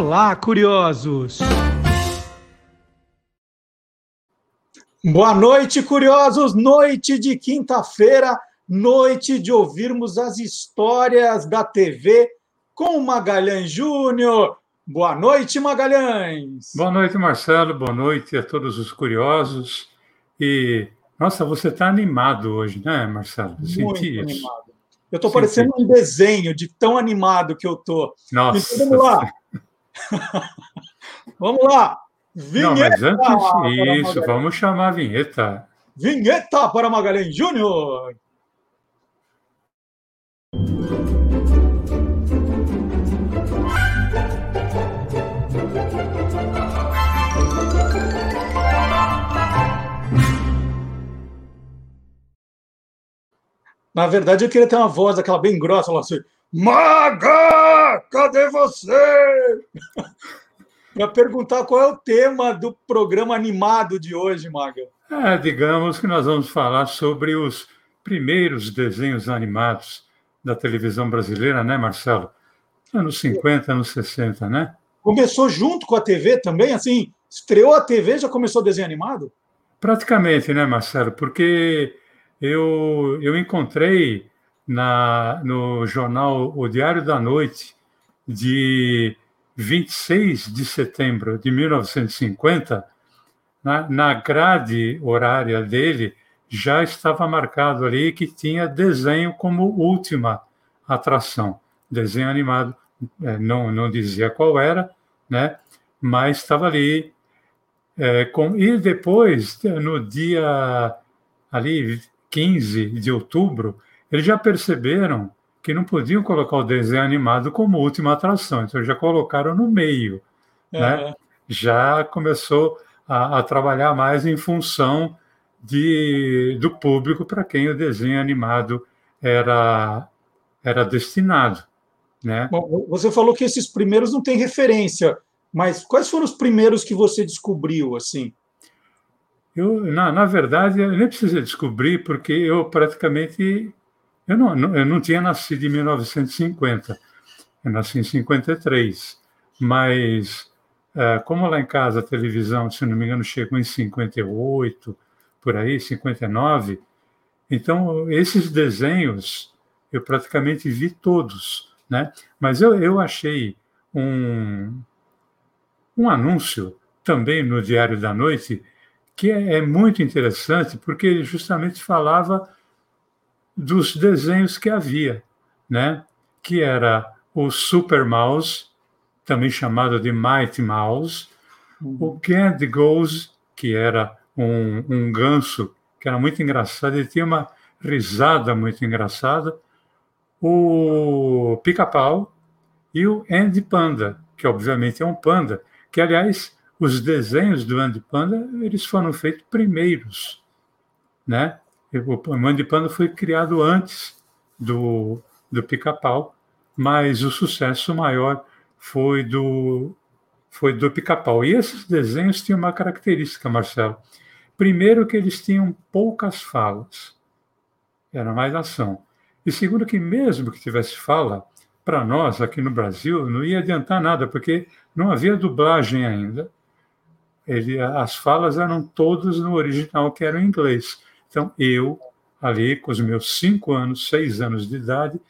Olá, curiosos! Boa noite, curiosos! Noite de quinta-feira, noite de ouvirmos as histórias da TV com Magalhães Júnior. Boa noite, Magalhães! Boa noite, Marcelo. Boa noite a todos os curiosos. E, nossa, você está animado hoje, né, Marcelo? Senti Muito isso. animado. Eu estou parecendo um desenho de tão animado que eu estou. Nossa! Então, vamos lá! vamos lá! Vinheta! Não, mas antes, isso, vamos chamar a vinheta. Vinheta para Magalhães Júnior! Na verdade, eu queria ter uma voz, aquela bem grossa, assim: Maga, cadê você? Para perguntar qual é o tema do programa animado de hoje, Maga. É, digamos que nós vamos falar sobre os primeiros desenhos animados da televisão brasileira, né, Marcelo? Anos 50, anos 60, né? Começou junto com a TV também, assim, estreou a TV já começou desenho animado? Praticamente, né, Marcelo? Porque eu, eu encontrei na, no jornal O Diário da Noite, de 26 de setembro de 1950, na, na grade horária dele, já estava marcado ali que tinha desenho como última atração. Desenho animado, é, não, não dizia qual era, né? mas estava ali. É, com, e depois, no dia ali 15 de outubro, eles já perceberam que não podiam colocar o desenho animado como última atração, então já colocaram no meio. Uhum. Né? Já começou a, a, trabalhar mais em função de, do público para quem o desenho animado era, era destinado. Né? Bom, você falou que esses primeiros não têm referência, mas quais foram os primeiros que você descobriu assim? Eu, na, na verdade, eu nem preciso descobrir, porque eu praticamente. Eu não, eu não tinha nascido em 1950, eu nasci em 53, mas é, como lá em casa a televisão, se não me engano, chegou em 58, por aí, 59, então esses desenhos eu praticamente vi todos, né? Mas eu, eu achei um, um anúncio também no Diário da Noite que é, é muito interessante porque ele justamente falava dos desenhos que havia, né? que era o Super Mouse, também chamado de Mighty Mouse, uhum. o Candy Goose, que era um, um ganso que era muito engraçado, ele tinha uma risada muito engraçada, o Pica-Pau e o Andy Panda, que obviamente é um panda, que aliás os desenhos do Andy Panda eles foram feitos primeiros, né? O Andy Panda foi criado antes do, do Pica-Pau, mas o sucesso maior foi do foi do Pica-Pau. E esses desenhos tinham uma característica, Marcelo. Primeiro que eles tinham poucas falas, era mais ação. E segundo que mesmo que tivesse fala, para nós aqui no Brasil não ia adiantar nada, porque não havia dublagem ainda ele, as falas eram todas no original, que era em inglês. Então, eu, ali, com os meus cinco anos, seis anos de idade,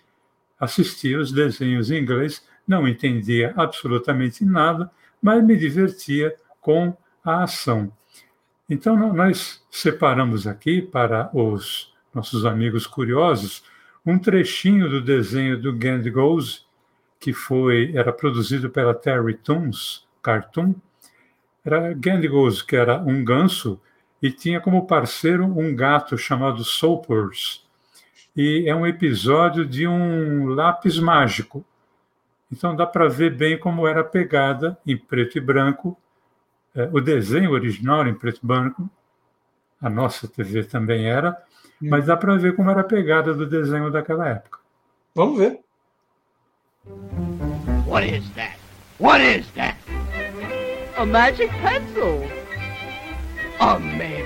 assistia os desenhos em inglês, não entendia absolutamente nada, mas me divertia com a ação. Então, nós separamos aqui para os nossos amigos curiosos um trechinho do desenho do Gand Goes, que foi era produzido pela Terry Toons, Cartoon, era Gandigos, que era um ganso, e tinha como parceiro um gato chamado Soapers. E é um episódio de um lápis mágico. Então dá para ver bem como era a pegada em preto e branco, é, o desenho original em preto e branco, a nossa TV também era, hum. mas dá para ver como era a pegada do desenho daquela época. Vamos ver. What is that? What is that? A magic pencil. A magic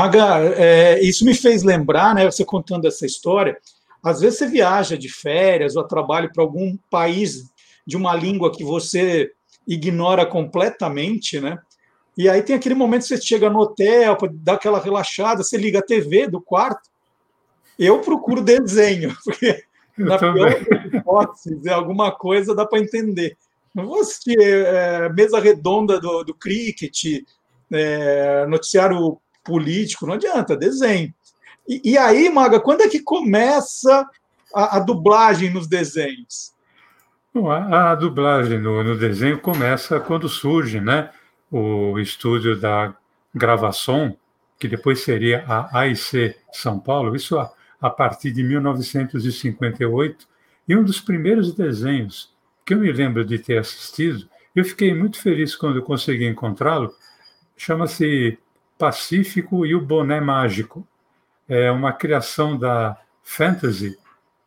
Maga, é, isso me fez lembrar, né? Você contando essa história. Às vezes você viaja de férias ou trabalha para algum país de uma língua que você ignora completamente, né? E aí tem aquele momento que você chega no hotel dar aquela relaxada, você liga a TV do quarto. Eu procuro desenho, porque Eu na pior hipótese, alguma coisa dá para entender. Não vou assistir é, mesa redonda do, do cricket, é, noticiário político, não adianta, desenho. E, e, aí, Maga, quando é que começa a, a dublagem nos desenhos? Bom, a, a, dublagem no, no, desenho começa quando surge né, o estúdio da gravação, que depois seria a AIC São Paulo, isso a, a partir de 1958, e um dos primeiros desenhos que eu me lembro de ter assistido, eu fiquei muito feliz quando consegui encontrá-lo, chama-se Pacífico e o Boné Mágico. É uma criação da Fantasy,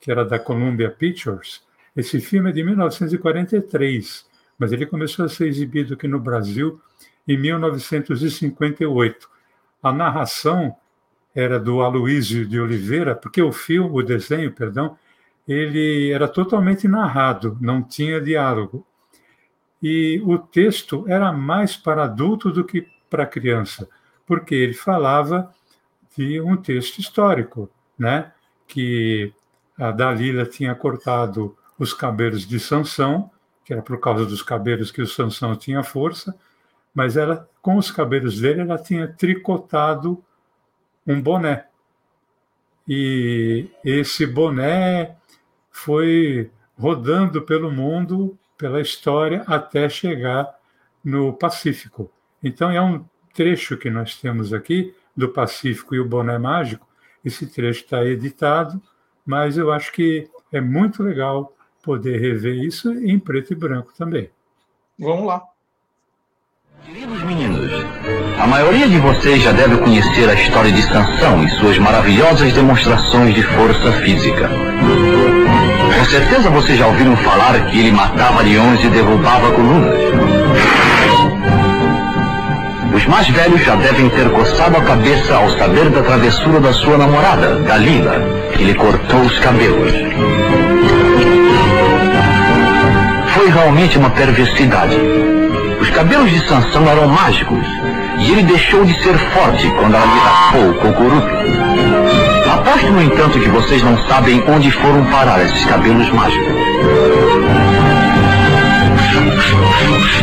que era da Columbia Pictures. Esse filme é de 1943, mas ele começou a ser exibido aqui no Brasil em 1958. A narração era do Aloísio de Oliveira, porque o filme, o desenho, perdão, ele era totalmente narrado, não tinha diálogo. E o texto era mais para adulto do que para criança, porque ele falava de um texto histórico, né? que a Dalila tinha cortado os cabelos de Sansão, que era por causa dos cabelos que o Sansão tinha força, mas ela, com os cabelos dele, ela tinha tricotado um boné. E esse boné foi rodando pelo mundo, pela história, até chegar no Pacífico. Então, é um trecho que nós temos aqui do Pacífico e o Boné Mágico. Esse trecho está editado, mas eu acho que é muito legal poder rever isso em preto e branco também. Vamos lá. Queridos meninos, a maioria de vocês já deve conhecer a história de Sansão e suas maravilhosas demonstrações de força física. Com certeza vocês já ouviram falar que ele matava leões e derrubava colunas. Os mais velhos já devem ter coçado a cabeça ao saber da travessura da sua namorada, Dalila, que lhe cortou os cabelos. Foi realmente uma perversidade. Os cabelos de Sansão eram mágicos, e ele deixou de ser forte quando ela lhe raspou o cocuruto. Aposto, no entanto, que vocês não sabem onde foram parar esses cabelos mágicos.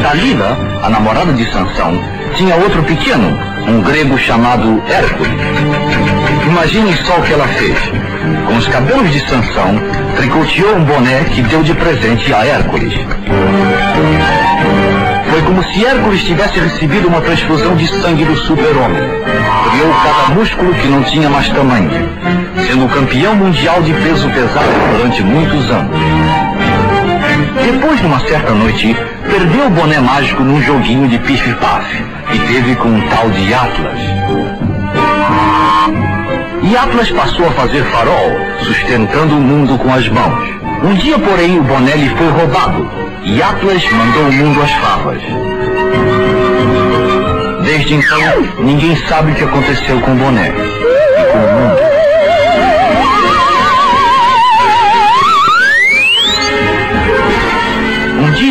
Dalila, a namorada de Sansão, tinha outro pequeno, um grego chamado Hércules. Imaginem só o que ela fez. Com os cabelos de Sansão, tricoteou um boné que deu de presente a Hércules. Foi como se Hércules tivesse recebido uma transfusão de sangue do super-homem. Criou cada músculo que não tinha mais tamanho, sendo campeão mundial de peso pesado durante muitos anos. Depois, numa certa noite, perdeu o boné mágico num joguinho de pif-paf e teve com um tal de Atlas. E Atlas passou a fazer farol, sustentando o mundo com as mãos. Um dia, porém, o boné lhe foi roubado e Atlas mandou o mundo às favas. Desde então, ninguém sabe o que aconteceu com o boné e com o mundo.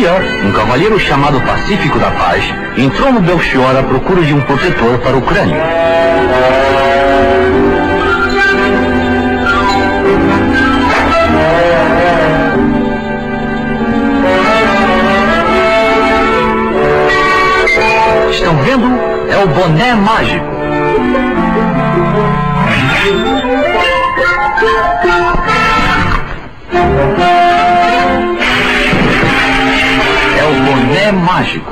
Um cavalheiro chamado Pacífico da Paz entrou no Belchior à procura de um protetor para o crânio. estão vendo é o boné mágico. É boné mágico.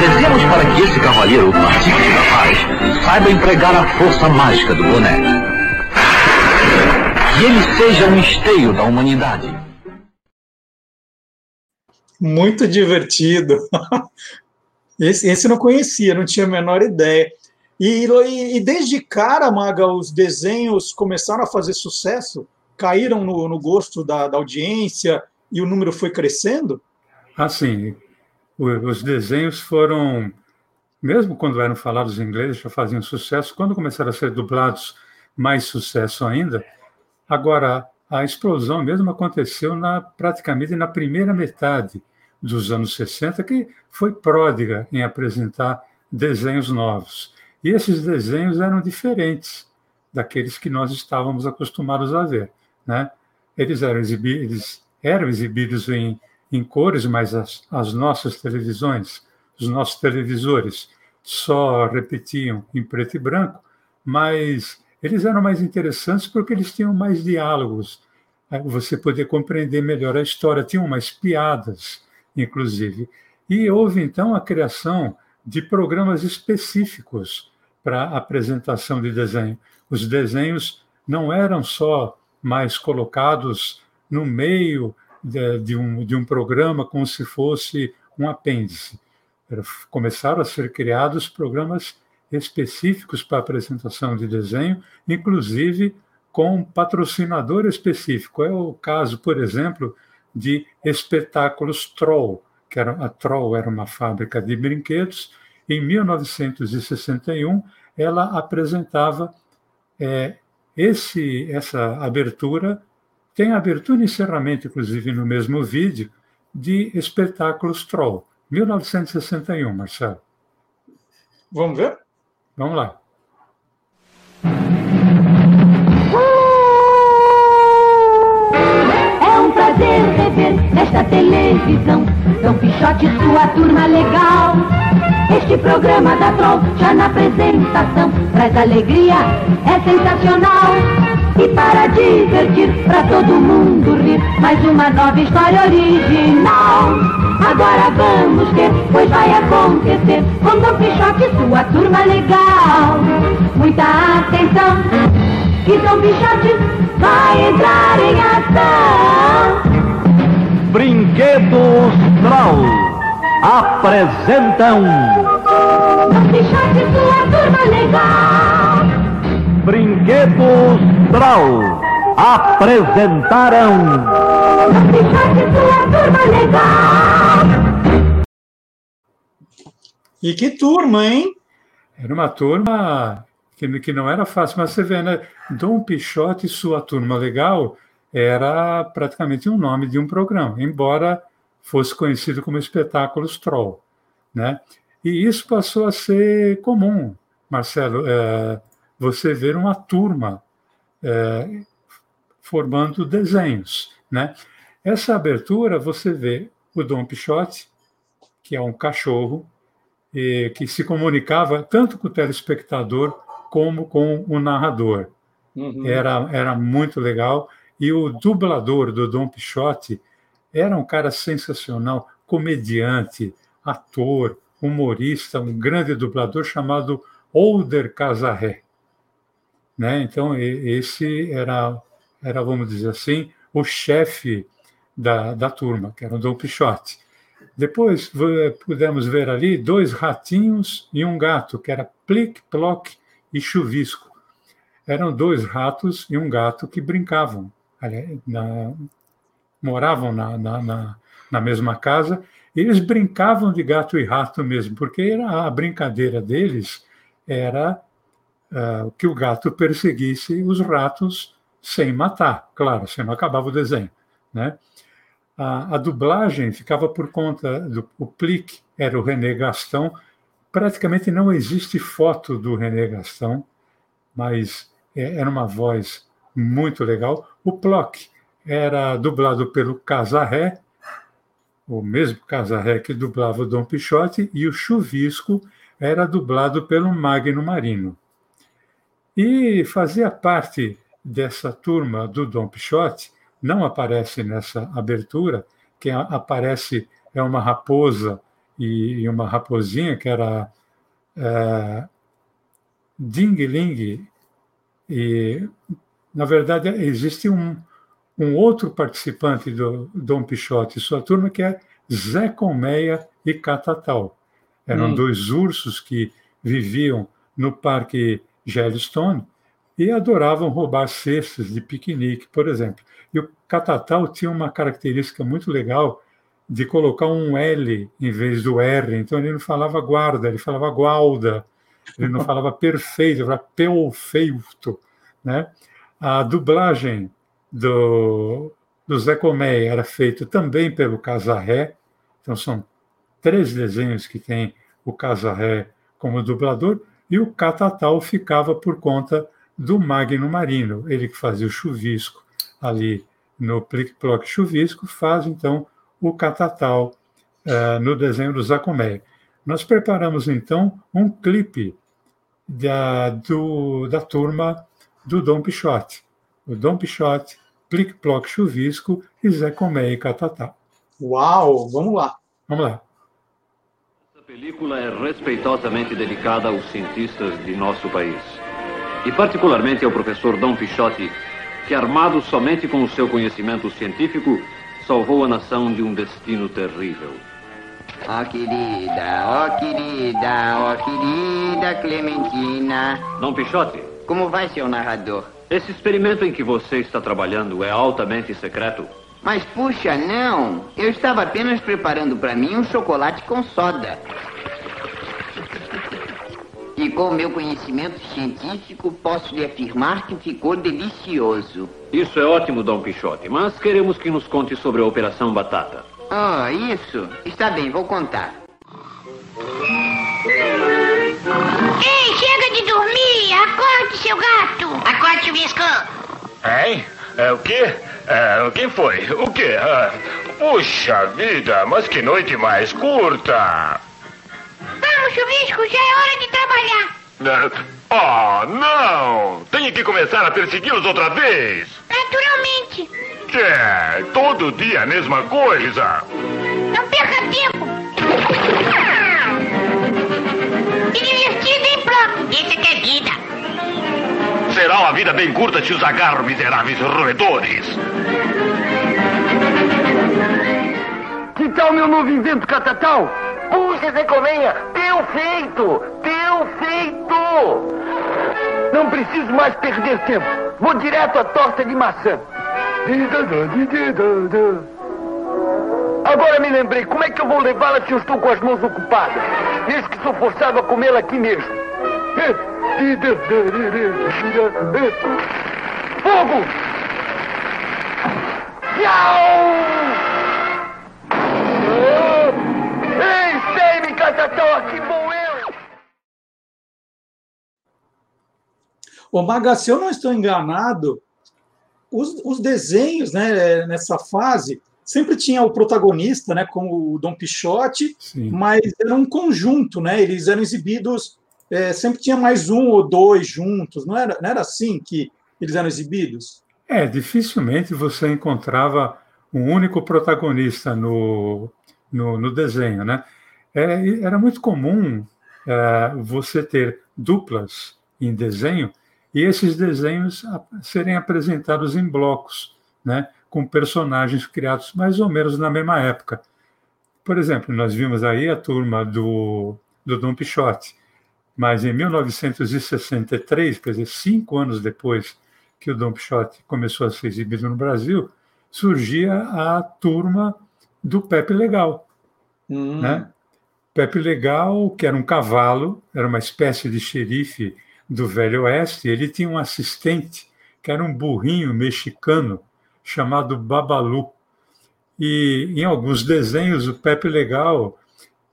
Rezemos para que esse cavaleiro, Pacífico da Paz, saiba empregar a força mágica do boné. Que ele seja um esteio da humanidade. Muito divertido. Esse, esse não conhecia, não tinha a menor ideia. E, e, desde cara, Maga, os desenhos começaram a fazer sucesso? Caíram no, no gosto da, da, audiência e o número foi crescendo? Assim, os desenhos foram mesmo quando eram falados em inglês, já faziam sucesso. Quando começaram a ser dublados, mais sucesso ainda. Agora, a explosão mesmo aconteceu na, praticamente na primeira metade dos anos 60, que foi pródiga em apresentar desenhos novos. E esses desenhos eram diferentes daqueles que nós estávamos acostumados a ver. Né? Eles, eram exibidos, eram exibidos em, em cores, mas as, as nossas televisões, os nossos televisores, só repetiam em preto e branco, mas eles eram mais interessantes porque eles tinham mais diálogos, você poder compreender melhor a história, tinham mais piadas, inclusive. E houve então a criação de programas específicos para apresentação de desenho. Os desenhos não eram só mais colocados no meio de, de, um, de um programa como se fosse um apêndice. Começaram a ser criados programas específicos para apresentação de desenho, inclusive com patrocinador específico. É o caso, por exemplo, de espetáculos Troll, que era, a Troll era uma fábrica de brinquedos. Em 1961, ela apresentava é, esse, essa abertura, tem abertura e encerramento, inclusive, no mesmo vídeo, de espetáculos Troll. 1961, Marcelo. Vamos ver? Vamos lá. É um prazer rever nesta televisão Dom Pichote e sua turma legal. Este programa da Troll já na apresentação traz alegria, é sensacional. E para divertir, pra todo mundo rir, mais uma nova história original. Agora vamos ter, pois vai acontecer, com Dom Pichote e sua turma legal. Muita atenção, que Dom Pichote vai entrar em ação. Brinquedos Troll apresentam Dom Pichote e sua turma legal. Brinquedos Troll apresentaram Dom Pichote e sua turma legal. E que turma, hein? Era uma turma que, que não era fácil, mas você vê, né? Dom Pichote e sua turma legal era praticamente um nome de um programa, embora fosse conhecido como Espetáculos Troll. Né? E isso passou a ser comum, Marcelo, é, você ver uma turma é, formando desenhos. Né? Essa abertura você vê o Dom Pichote, que é um cachorro, e, que se comunicava tanto com o telespectador como com o narrador. Uhum. Era, era muito legal. E o dublador do Dom Pichote era um cara sensacional, comediante, ator, humorista, um grande dublador chamado Older Casarré. Né? Então, esse era, era, vamos dizer assim, o chefe da, da turma, que era o Dom Pichote. Depois pudemos ver ali dois ratinhos e um gato, que era Plic, Ploc e Chuvisco. Eram dois ratos e um gato que brincavam na, moravam na, na, na, mesma casa, eles brincavam de gato e rato mesmo, porque era, a brincadeira deles era uh, que o gato perseguisse os ratos sem matar, claro, senão acabava o desenho. Né? A, a dublagem ficava por conta do o Plique, era o René Gastão. Praticamente não existe foto do René Gastão, mas é, era uma voz muito legal. O Plock era dublado pelo Casarré, o mesmo Casarré que dublava o Dom Pichote, e o Chuvisco era dublado pelo Magno Marino. E fazia parte dessa turma do Dom Pichote, não aparece nessa abertura, quem aparece é uma raposa e uma raposinha, que era é, Ding Ling, e na verdade, existe um, um outro participante do Dom Pichote e sua turma, que é Zé Colmeia e Catatal. Eram hum. dois ursos que viviam no Parque Yellowstone e adoravam roubar cestas de piquenique, por exemplo. E o Catatal tinha uma característica muito legal, de colocar um L em vez do R. Então ele não falava guarda, ele falava gualda. Ele não falava perfeito, ele falava perfeito. Né? A dublagem do, do Zé Comé era feita também pelo Casarré. Então são três desenhos que tem o Casarré como dublador. E o Catatal ficava por conta do Magno Marino, ele que fazia o chuvisco ali no Plic Ploc Chuvisco, faz então o Catatal uh, no desenho do Zacomé. Nós preparamos então um clipe da, do, da turma do Dom Pichote. O Dom Pichote, Plic Ploc Chuvisco e Zé Comé e Catatal. Uau, vamos lá. Vamos lá. Película é respeitosamente dedicada aos cientistas de nosso país. E particularmente ao professor Dom Pichote, que, armado somente com o seu conhecimento científico, salvou a nação de um destino terrível. Ó oh, querida, ó oh, querida, ó oh, querida Clementina. Dom Pichote. Como vai, seu narrador? Esse experimento em que você está trabalhando é altamente secreto. Mas puxa, não. Eu estava apenas preparando para mim um chocolate com soda. E com o meu conhecimento científico, posso lhe afirmar que ficou delicioso. Isso é ótimo, Dom Pichote, mas queremos que nos conte sobre a Operação Batata. Ah, oh, isso? Está bem, vou contar. Ei, chega de dormir! Acorde, seu gato! Acorde, Chuvisco! Hein? É, o quê? É, quem foi? O quê? Ah, puxa vida, mas que noite mais curta! Vamos, chuvisco, já é hora de trabalhar. Oh, não! Tenho que começar a persegui-los outra vez! Naturalmente! É, todo dia a mesma coisa! Não perca tempo! E divertido, hein, Bloco? Isso que é vida! Será uma vida bem curta se os agarro, miseráveis roedores! Que tal meu novo invento catatal? Puxa, Zé Colmenha, teu feito! Teu feito! Não preciso mais perder tempo. Vou direto à torta de maçã. Agora me lembrei, como é que eu vou levá-la se eu estou com as mãos ocupadas? Eis que sou forçado a comê-la aqui mesmo. Fogo! Tchau! que bom eu! Ô, Maga, se eu não estou enganado, os, os, desenhos né, nessa fase sempre tinha o protagonista, né, como o Dom Pichote, Sim. mas era um conjunto, né? Eles eram exibidos, é, sempre tinha mais um ou dois juntos, não era, não era assim que eles eram exibidos? É, dificilmente você encontrava um único protagonista no, no, no desenho, né? Era, é, era muito comum é, você ter duplas em desenho e esses desenhos serem apresentados em blocos, né, com personagens criados mais ou menos na mesma época. Por exemplo, nós vimos aí a turma do, do Pichote, mas em 1963, quer dizer, cinco anos depois que o Dom Pichote começou a ser exibido no Brasil, surgia a turma do Pepe Legal, hum. né? Pepe Legal, que era um cavalo, era uma espécie de xerife do Velho Oeste, ele tinha um assistente que era um burrinho mexicano chamado Babalu. E em alguns desenhos, o Pepe Legal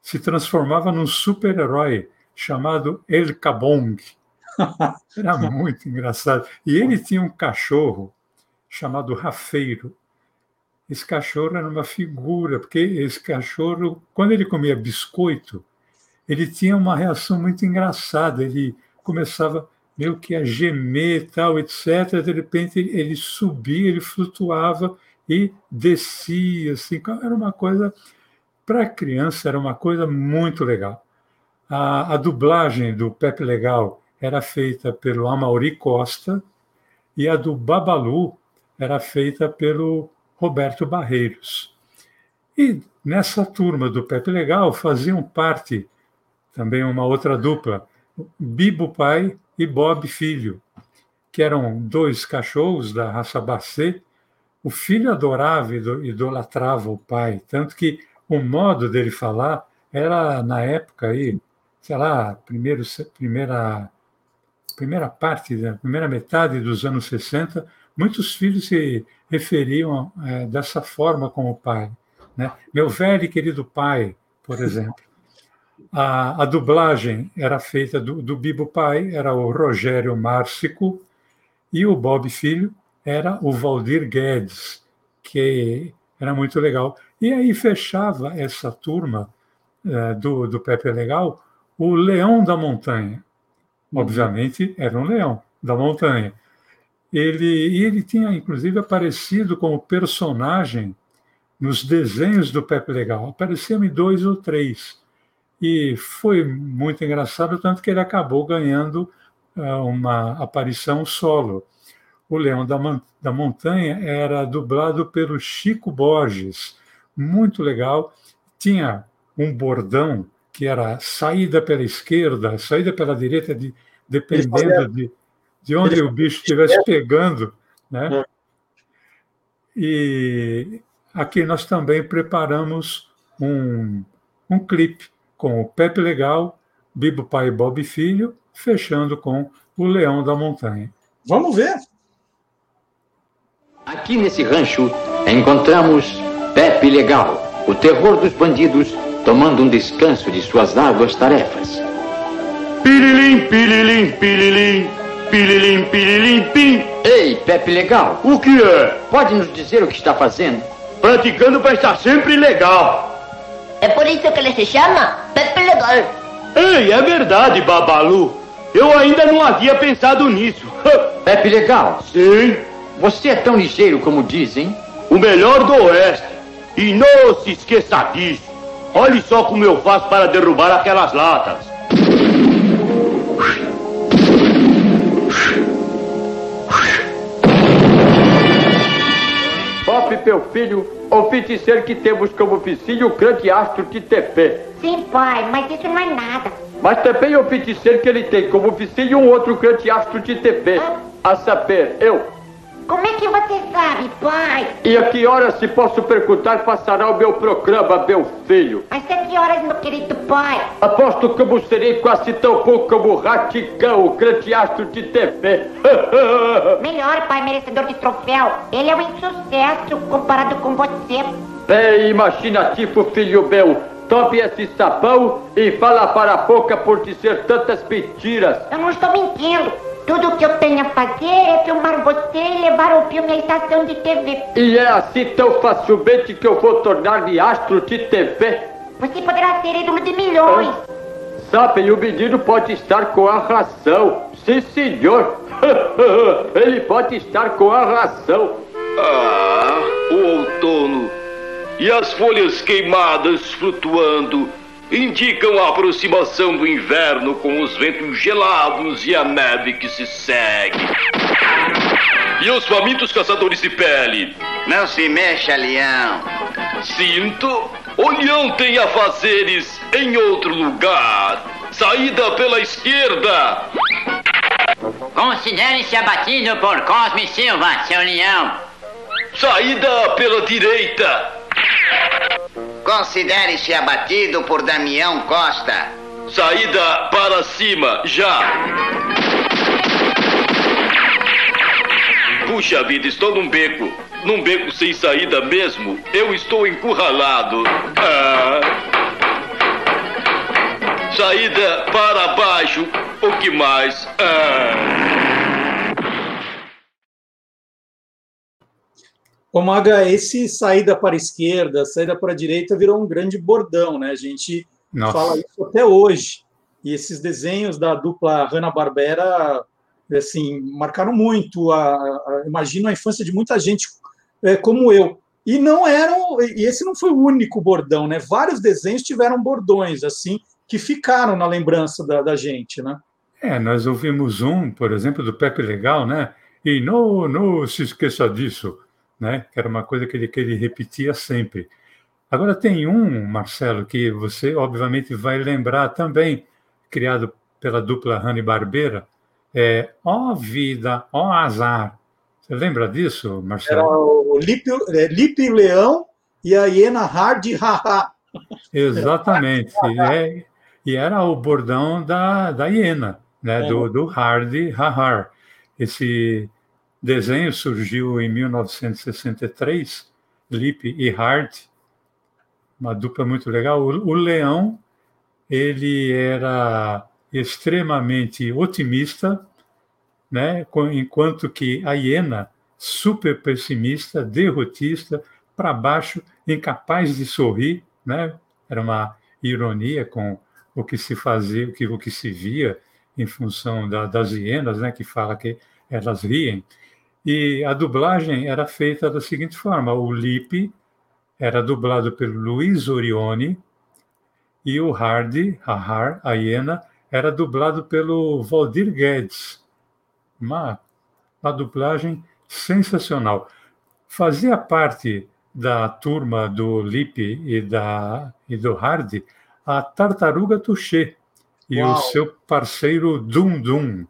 se transformava num super-herói chamado El Cabong. Era muito engraçado. E ele tinha um cachorro chamado Rafeiro. Esse cachorro era uma figura, porque esse cachorro, quando ele comia biscoito, ele tinha uma reação muito engraçada. Ele começava meio que a gemer, tal, etc. De repente ele subia, ele flutuava e descia, assim. Era uma coisa para a criança era uma coisa muito legal. A, a, dublagem do Pepe Legal era feita pelo Amauri Costa e a do Babalu era feita pelo Roberto Barreiros. E nessa turma do Pepe Legal faziam parte também uma outra dupla, Bibo Pai e Bob Filho, que eram dois cachorros da raça Bacê. O filho adorava e idolatrava o pai, tanto que o modo dele falar era, na época aí, sei lá, primeiro, primeira, primeira parte, da primeira metade dos anos 60, muitos filhos se referiam é, dessa forma com o pai. Né? Meu velho e querido pai, por exemplo. A, a dublagem era feita do, do Bibo pai, era o Rogério Márcico, e o Bob Filho era o Valdir Guedes, que era muito legal. E aí fechava essa turma é, do, do Pepe Legal o Leão da Montanha. Obviamente, era um leão da montanha. Ele, e ele tinha, inclusive, aparecido como personagem nos desenhos do Pepe Legal. Apareceu em dois ou três. E foi muito engraçado, tanto que ele acabou ganhando uh, uma aparição solo. O Leão da, da Montanha era dublado pelo Chico Borges, muito legal. Tinha um bordão que era saída pela esquerda, saída pela direita, de, dependendo de, de onde o bicho estivesse pegando. Né? É. E aqui nós também preparamos um, um clipe com o Pepe Legal, Bibo Pai e Bob Filho, fechando com o Leão da Montanha. Vamos ver! Aqui nesse rancho encontramos Pepe Legal, o terror dos bandidos, tomando um descanso de suas árduas tarefas. Pirilim, pirilim, pirilim, pirilim, pirilim, pim. Ei, Pepe Legal. O que é? Pode nos dizer o que está fazendo? Praticando para estar sempre legal. É por isso que ele se chama Pepe Legal. Ei, é verdade, Babalu. Eu ainda não havia pensado nisso. Pepe Legal. Sim. Você é tão ligeiro como dizem? O melhor do Oeste. E não se esqueça disso. Olhe só como eu faço para derrubar aquelas latas. Pop, meu filho, o feiticeiro que temos como vizinho o grande astro de TP. Sim, pai, mas isso não é nada. Mas também o feiticeiro que ele tem como vizinho um outro grande astro de TP. A saber, eu. Como é que você sabe, pai? E a que horas, se posso perguntar, passará o meu programa, meu filho? Às sete horas, meu querido pai. Aposto que eu serei quase tão bom como o Raticão, o grande astro de TV. Melhor, pai, merecedor de troféu. Ele é um insucesso comparado com você. Bem imaginativo, filho meu. Tome esse sabão e fala para a boca por dizer tantas mentiras. Eu não estou mentindo. Tudo o que eu tenho a fazer é filmar você e levar o filme à estação de TV. E é assim tão facilmente que eu vou tornar-me astro de TV? Você poderá ser ídolo de milhões. Ah, sabe, o menino pode estar com a razão. Sim, senhor. Ele pode estar com a razão. Ah, o outono. E as folhas queimadas flutuando indicam a aproximação do inverno com os ventos gelados e a neve que se segue. E os famintos caçadores de pele? Não se mexa, leão. Sinto. O leão tem afazeres em outro lugar. Saída pela esquerda. Considere-se abatido por Cosme Silva, seu leão. Saída pela direita. Considere-se abatido por Damião Costa. Saída para cima, já! Puxa vida, estou num beco. Num beco sem saída mesmo. Eu estou encurralado. Ah. Saída para baixo. O que mais? Ah. Ô Maga, esse saída para a esquerda, saída para a direita virou um grande bordão, né? A gente Nossa. fala isso até hoje. E esses desenhos da dupla Hanna-Barbera, assim, marcaram muito. A, a, imagino a infância de muita gente é, como eu. E não eram, e esse não foi o único bordão, né? Vários desenhos tiveram bordões, assim, que ficaram na lembrança da, da gente, né? É, nós ouvimos um, por exemplo, do Pepe Legal, né? E não, não se esqueça disso né? que era uma coisa que ele, que ele repetia sempre. Agora, tem um, Marcelo, que você obviamente vai lembrar também, criado pela dupla Rani Barbeira, é Ó Vida, Ó Azar. Você lembra disso, Marcelo? Era o Lipe, é, Lipe Leão e a hiena Hard Haha. Exatamente. E, é, e era o bordão da, da hiena, né? do, do Hardy Hahar. Esse desenho surgiu em 1963, Lip e Hard, uma dupla muito legal. O, o leão, ele era extremamente otimista, né? enquanto que a hiena, super pessimista, derrotista, para baixo, incapaz de sorrir, né? Era uma ironia com o que se fazia, o que, o que se via em função da, das hienas, né? Que fala que elas riem. E a dublagem era feita da seguinte forma: o Lipe era dublado pelo Luiz Orione e o Hardy, Har, a hiena, era dublado pelo Valdir Guedes. Uma, uma dublagem sensacional. Fazia parte da turma do Lipe e, da, e do Hardy a Tartaruga Touché e Uau. o seu parceiro Dum Dum.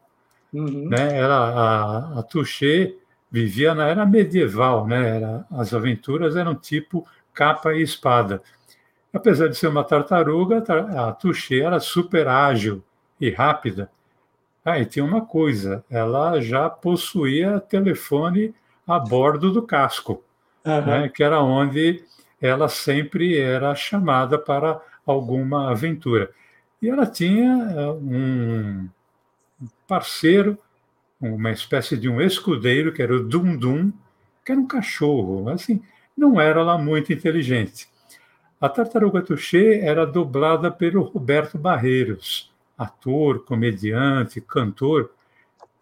Uhum. Né? Era a, a Touché vivia na era medieval, né? Era, as aventuras eram tipo capa e espada. Apesar de ser uma tartaruga, a Touché era super ágil e rápida. Ah, e tinha uma coisa, ela já possuía telefone a bordo do casco, uhum. né, que era onde ela sempre era chamada para alguma aventura. E ela tinha eh, um parceiro, uma espécie de um escudeiro, que era o Dum Dum, que era um cachorro, assim, não era lá muito inteligente. A Tartaruga Touché era dublada pelo Roberto Barreiros, ator, comediante, cantor,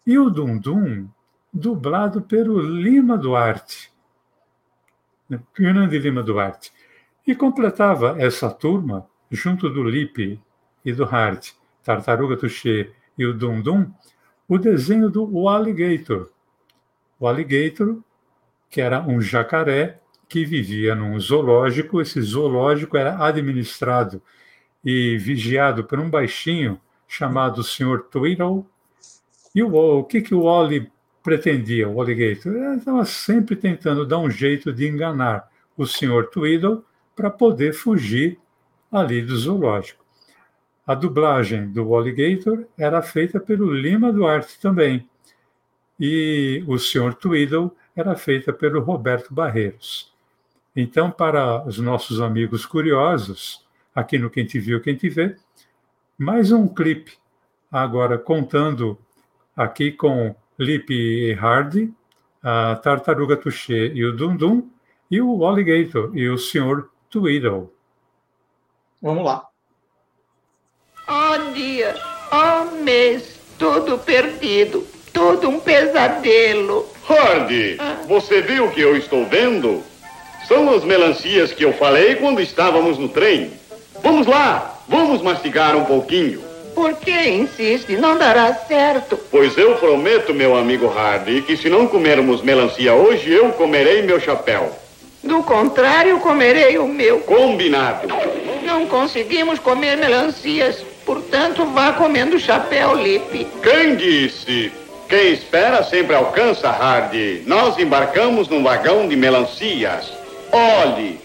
e o Dum Dum, dublado pelo Lima Duarte, né, grande Lima Duarte. E completava essa turma, junto do Lipe e do Hart, Tartaruga Touché e o Dum Dum, o desenho do Alligator. O Alligator, que era um jacaré que vivia num zoológico. Esse zoológico era administrado e vigiado por um baixinho chamado Sr. Tweedle. E o, o que, que o Wally pretendia, o Alligator? Ele estava sempre tentando dar um jeito de enganar o Sr. Tweedle para poder fugir ali do zoológico. A dublagem do Alligator era feita pelo Lima Duarte também. E o Sr. Tweedle era feita pelo Roberto Barreiros. Então, para os nossos amigos curiosos, aqui no Quem Te Viu, Quem Te Vê, mais um clipe, agora contando aqui com Lip e Hardy, a Tartaruga Touché e o Dundum, e o Alligator e o Sr. Tweedle. Vamos lá. Oh dia, oh mês, tudo perdido, tudo um pesadelo. Hardy, ah. você viu o que eu estou vendo? São as melancias que eu falei quando estávamos no trem. Vamos lá, vamos mastigar um pouquinho. Por que insiste? Não dará certo. Pois eu prometo, meu amigo Hardy, que se não comermos melancia hoje, eu comerei meu chapéu. Do contrário, comerei o meu. Combinado. Não conseguimos comer melancias, portanto, vá comendo chapéu, Lipe. Quem disse? Quem espera sempre alcança, Hardy. Nós embarcamos num vagão de melancias. Olhe,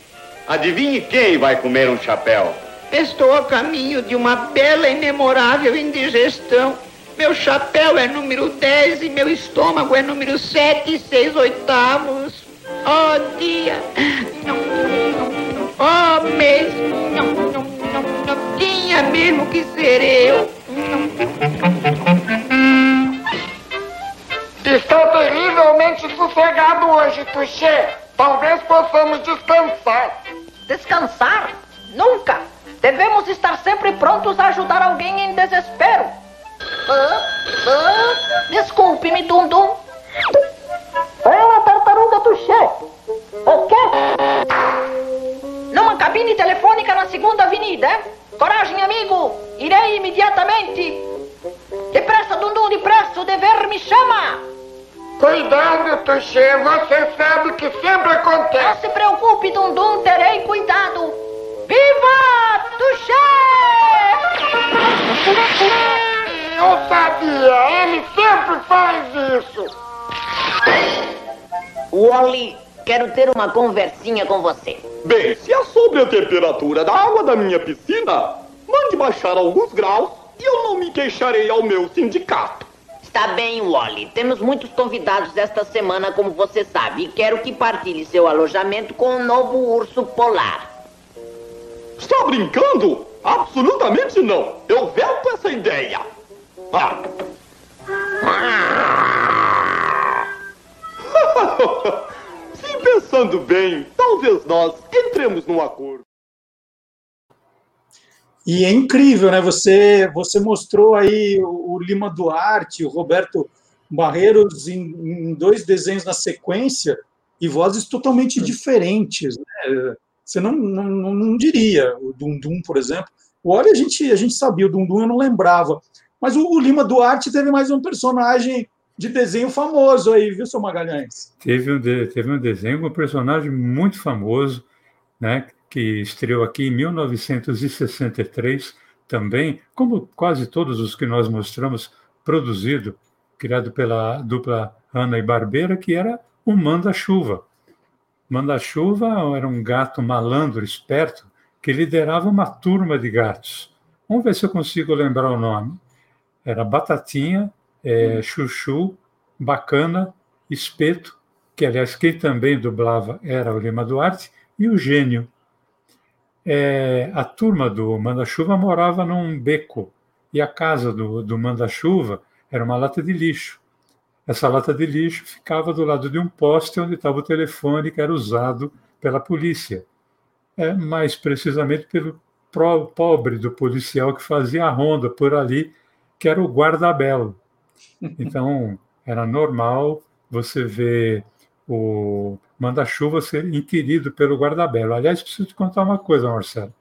adivinhe quem vai comer um chapéu? Estou a caminho de uma bela e memorável indigestão. Meu chapéu é número 10 e meu estômago é número 7 e 6 oitavos. Oh, dia! Oh, mês! Não tinha mesmo que ser eu. Estou terrivelmente sossegado hoje, Tuxê. Talvez possamos descansar. Descansar? Nunca! Devemos estar sempre prontos a ajudar alguém em desespero. Ah, ah, Desculpe-me, Dundum. Fala, tartaruga chefe. O quê? Numa cabine telefônica na segunda avenida. Coragem, amigo. Irei imediatamente. Depressa, Dundum, depressa. O dever me chama. Cuidado, Tuxê, você sabe que sempre acontece. Não se preocupe, Dundum, terei cuidado. Viva Tuxê! Eu sabia, ele sempre faz isso. Wally, Quero ter uma conversinha com você. Bem, se é sobre a temperatura da água da minha piscina, mande baixar alguns graus e eu não me queixarei ao meu sindicato. Está bem, Wally. Temos muitos convidados esta semana, como você sabe, e quero que partilhe seu alojamento com o novo urso polar. Está brincando? Absolutamente não. Eu veto essa ideia. Ah. Sim, pensando bem, talvez nós entremos num acordo. E é incrível, né? Você, você mostrou aí o, o Lima Duarte, o Roberto Barreiros em, em, dois desenhos na sequência e vozes totalmente diferentes. Né? Você não, não, não diria. O Dundum, por exemplo. O Olha, a gente, a gente sabia, o Dundum eu não lembrava. Mas o, o Lima Duarte teve mais um personagem de desenho famoso aí, viu, seu Magalhães? Teve um, de, teve um desenho um personagem muito famoso, né, que estreou aqui em 1963, também, como quase todos os que nós mostramos, produzido, criado pela dupla Ana e Barbeira, que era o Manda-Chuva. Manda-Chuva era um gato malandro, esperto, que liderava uma turma de gatos. Vamos ver se eu consigo lembrar o nome. Era Batatinha, é, Chuchu, Bacana, Espeto, que aliás quem também dublava era o Lima Duarte, e o Gênio. É, a turma do Manda-Chuva morava num beco, e a casa do, do Manda-Chuva era uma lata de lixo. Essa lata de lixo ficava do lado de um poste onde estava o telefone que era usado pela polícia. É, mais precisamente pelo pobre do policial que fazia a ronda por ali, que era o guarda-belo. Então, era normal você ver o manda-chuva ser inquirido pelo guarda-belo. Aliás, preciso te contar uma coisa, Marcelo.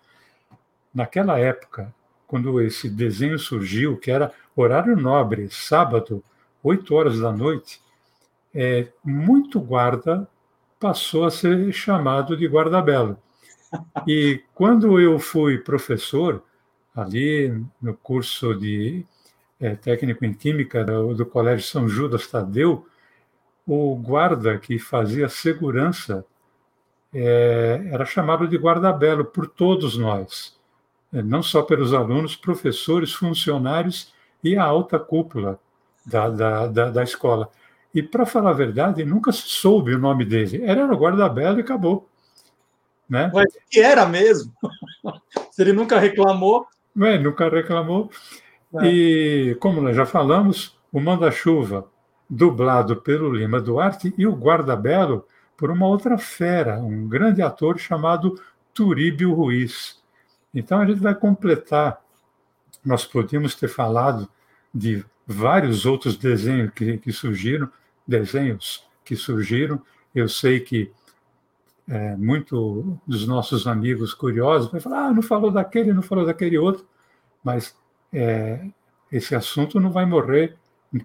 Naquela época, quando esse desenho surgiu, que era horário nobre, sábado, 8 horas da noite, é, muito guarda passou a ser chamado de guarda-belo. E quando eu fui professor, ali no curso de é, técnico em química do, do, Colégio São Judas Tadeu, o guarda que fazia segurança é, era chamado de guarda-belo por todos nós, é, não só pelos alunos, professores, funcionários e a alta cúpula da, da, da, da escola. E, para falar a verdade, nunca se soube o nome dele. Era o guarda-belo e acabou. Né? Mas que era mesmo. se ele nunca reclamou. É, nunca reclamou. É. E, como nós já falamos, o Manda-Chuva, dublado pelo Lima Duarte, e o Guarda-Belo por uma outra fera, um grande ator chamado Turíbio Ruiz. Então a gente vai completar. Nós podíamos ter falado de vários outros desenhos que, que surgiram, desenhos que surgiram. Eu sei que é, muito dos nossos amigos curiosos vai falar, ah, não falou daquele, não falou daquele outro, mas é, esse assunto não vai morrer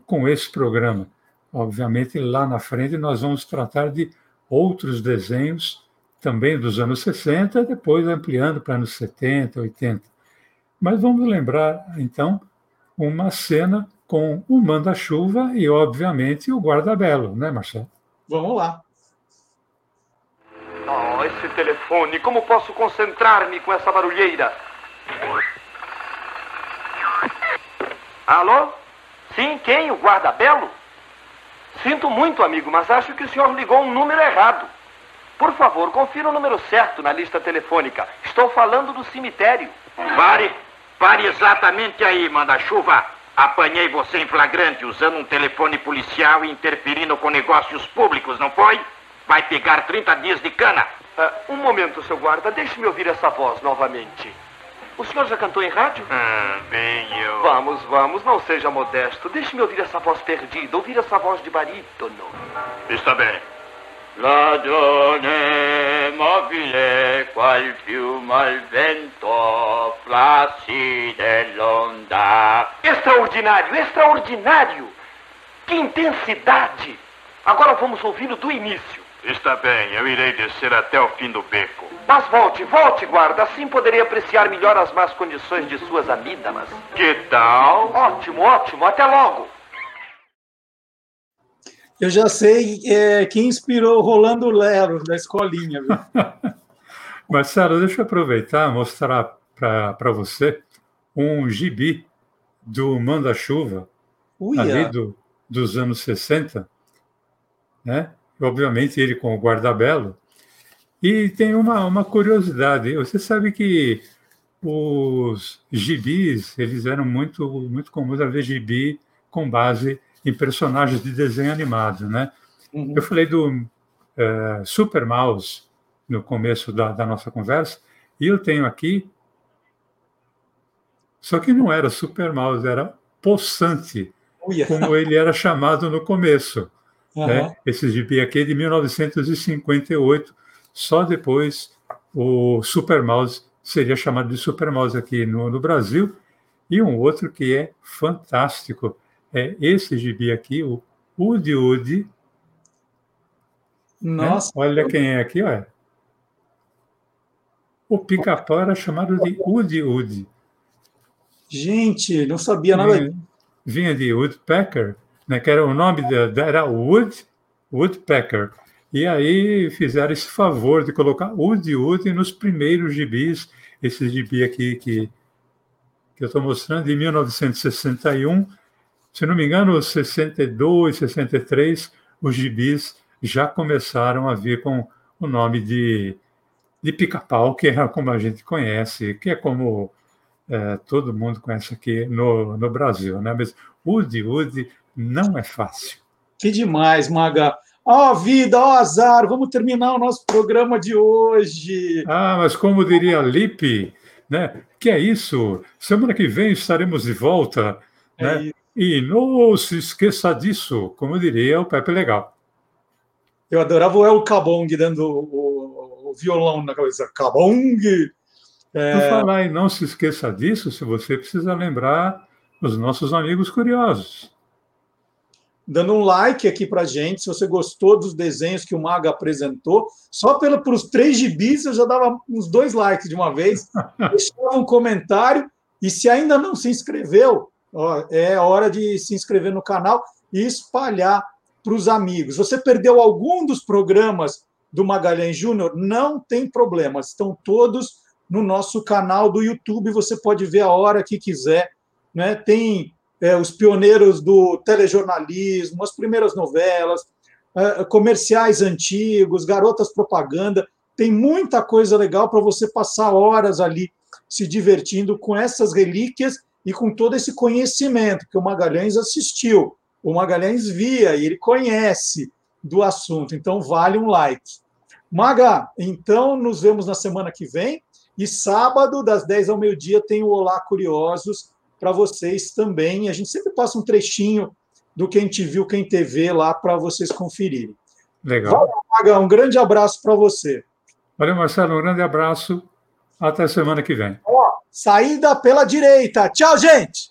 com esse programa. Obviamente, lá na frente, nós vamos tratar de outros desenhos, também dos anos 60, depois ampliando para anos 70, 80. Mas vamos lembrar, então, uma cena com o manda-chuva e, obviamente, o guarda-belo, né, Marcelo? Vamos lá. Oh, esse telefone, como posso concentrar-me com essa barulheira? Alô? Sim, quem? O guarda-belo? Sinto muito, amigo, mas acho que o senhor ligou um número errado. Por favor, confira o número certo na lista telefônica. Estou falando do cemitério. Pare! Pare exatamente aí, manda-chuva. Apanhei você em flagrante usando um telefone policial e interferindo com negócios públicos, não foi? Vai pegar 30 dias de cana. Uh, um momento, seu guarda. Deixe-me ouvir essa voz novamente. O senhor já cantou em rádio? Ah, bem, eu. Vamos, vamos, não seja modesto. Deixe-me ouvir essa voz perdida, ouvir essa voz de barítono. Está bem. Ladrone mobile, qual fiume al vento, placide l'onda. Extraordinário, extraordinário! Que intensidade! Agora vamos ouvi-lo do início. Está bem, eu irei descer até o fim do beco. Mas volte, volte, guarda. Assim poderei apreciar melhor as más condições de suas amígdalas. Que tal? Ótimo, ótimo. Até logo. Eu já sei é, quem inspirou o Rolando Lero da escolinha. Viu? Marcelo, deixa eu aproveitar e mostrar para você um gibi do Manda-Chuva, ali do, dos anos 60, né? obviamente ele com o guarda-belo. E tem uma, uma curiosidade, você sabe que os gibis, eles eram muito, muito comuns a ver gibi com base em personagens de desenho animado, né? Uhum. Eu falei do é, Super Mouse no começo da, da nossa conversa, e eu tenho aqui, só que não era Super Mouse, era Poçante, como ele era chamado no começo. Uhum. Né? Esse gibi aqui é de 1958, só depois o Super Mouse seria chamado de Super Mouse aqui no, no Brasil, e um outro que é fantástico, é esse gibi aqui, o Udi Udi. Né? Nossa. Né? Olha quem é aqui, olha. O pica-pau era chamado de Udi Udi. Gente, não sabia nada. Vinha, vinha de Woodpecker, né, que era o nome da, era Wood, Woodpecker. E aí fizeram esse favor de colocar Udi Udi nos primeiros gibis, esse gibi aqui que, que eu estou mostrando, de 1961 se não me engano, 62, 63, os gibis já começaram a vir com o nome de, de pica-pau, que é como a gente conhece, que é como é, todo mundo conhece aqui no, no Brasil, né? Mas Udi Udi não é fácil. Que demais, Maga. Ó oh, vida, ó oh, azar, vamos terminar o nosso programa de hoje. Ah, mas como diria Lipe, né? Que é isso? Semana que vem estaremos de volta. É né? Isso. E não se esqueça disso, como diria o Pepe Legal. Eu adorava o El Cabong dando o, o, violão na cabeça. Cabong! É... Por falar em não se esqueça disso, se você precisa lembrar os nossos amigos curiosos. Dando um like aqui para gente, se você gostou dos desenhos que o Maga apresentou. Só pelo, pelos três gibis eu já dava uns dois likes de uma vez. Deixava um comentário. E se ainda não se inscreveu, é hora de se inscrever no canal e espalhar para os amigos. Você perdeu algum dos programas do Magalhães Júnior? Não tem problema, estão todos no nosso canal do YouTube. Você pode ver a hora que quiser. Né? Tem é, os pioneiros do telejornalismo, as primeiras novelas, é, comerciais antigos, garotas propaganda. Tem muita coisa legal para você passar horas ali se divertindo com essas relíquias e com todo esse conhecimento que o Magalhães assistiu, o Magalhães via e ele conhece do assunto, então vale um like. Maga, então nos vemos na semana que vem e sábado, das 10 ao meio-dia, tem o Olá Curiosos para vocês também. A gente sempre passa um trechinho do Quem Te Viu, Quem TV lá para vocês conferirem. Legal. Valeu, Maga, um grande abraço para você. Valeu, Marcelo, um grande abraço. Até semana que vem. Ó, saída pela direita. Tchau, gente!